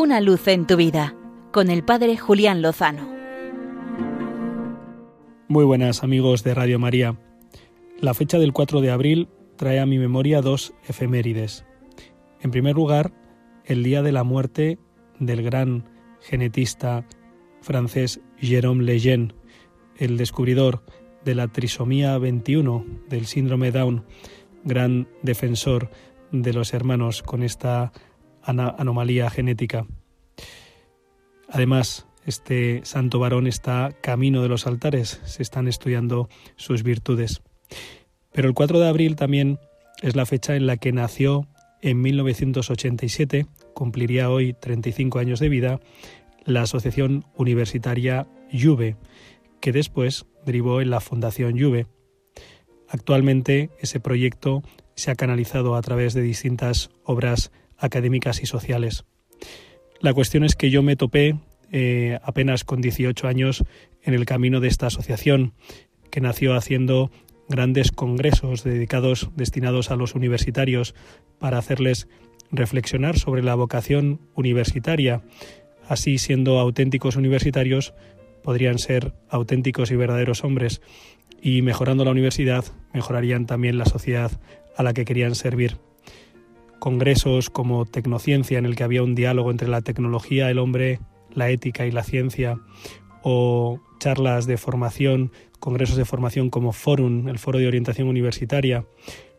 Una luz en tu vida con el Padre Julián Lozano. Muy buenas amigos de Radio María. La fecha del 4 de abril trae a mi memoria dos efemérides. En primer lugar, el día de la muerte del gran genetista francés Jérôme Lejeune, el descubridor de la trisomía 21 del síndrome Down, gran defensor de los hermanos con esta anomalía genética. Además, este santo varón está camino de los altares, se están estudiando sus virtudes. Pero el 4 de abril también es la fecha en la que nació en 1987, cumpliría hoy 35 años de vida, la Asociación Universitaria Juve, que después derivó en la Fundación Juve. Actualmente ese proyecto se ha canalizado a través de distintas obras académicas y sociales. La cuestión es que yo me topé eh, apenas con 18 años en el camino de esta asociación, que nació haciendo grandes congresos dedicados, destinados a los universitarios, para hacerles reflexionar sobre la vocación universitaria. Así, siendo auténticos universitarios, podrían ser auténticos y verdaderos hombres, y mejorando la universidad, mejorarían también la sociedad a la que querían servir congresos como Tecnociencia, en el que había un diálogo entre la tecnología, el hombre, la ética y la ciencia, o charlas de formación, congresos de formación como Forum, el Foro de Orientación Universitaria.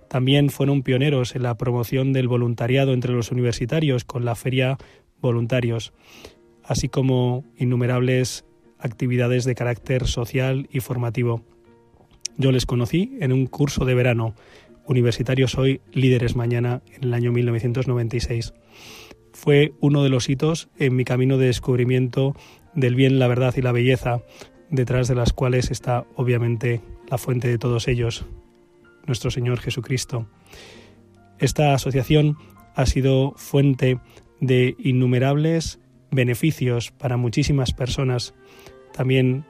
También fueron pioneros en la promoción del voluntariado entre los universitarios con la Feria Voluntarios, así como innumerables actividades de carácter social y formativo. Yo les conocí en un curso de verano Universitarios hoy, líderes mañana, en el año 1996. Fue uno de los hitos en mi camino de descubrimiento del bien, la verdad y la belleza, detrás de las cuales está obviamente la fuente de todos ellos, nuestro Señor Jesucristo. Esta asociación ha sido fuente de innumerables beneficios para muchísimas personas, también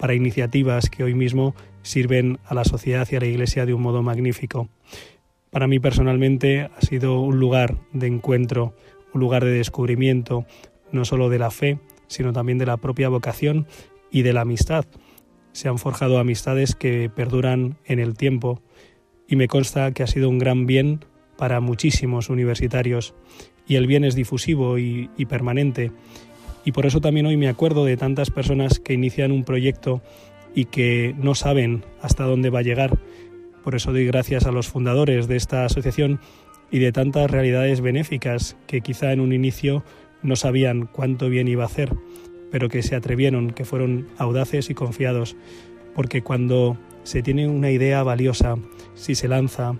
para iniciativas que hoy mismo sirven a la sociedad y a la Iglesia de un modo magnífico. Para mí personalmente ha sido un lugar de encuentro, un lugar de descubrimiento, no solo de la fe, sino también de la propia vocación y de la amistad. Se han forjado amistades que perduran en el tiempo y me consta que ha sido un gran bien para muchísimos universitarios y el bien es difusivo y, y permanente. Y por eso también hoy me acuerdo de tantas personas que inician un proyecto y que no saben hasta dónde va a llegar. Por eso doy gracias a los fundadores de esta asociación y de tantas realidades benéficas que quizá en un inicio no sabían cuánto bien iba a hacer, pero que se atrevieron, que fueron audaces y confiados, porque cuando se tiene una idea valiosa, si se lanza,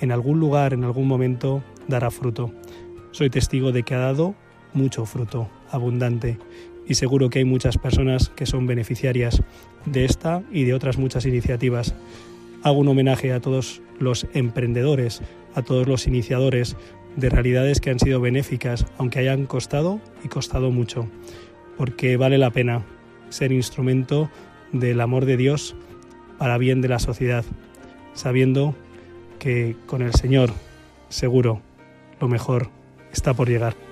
en algún lugar, en algún momento, dará fruto. Soy testigo de que ha dado mucho fruto, abundante, y seguro que hay muchas personas que son beneficiarias de esta y de otras muchas iniciativas. Hago un homenaje a todos los emprendedores, a todos los iniciadores de realidades que han sido benéficas, aunque hayan costado y costado mucho, porque vale la pena ser instrumento del amor de Dios para bien de la sociedad, sabiendo que con el Señor seguro lo mejor está por llegar.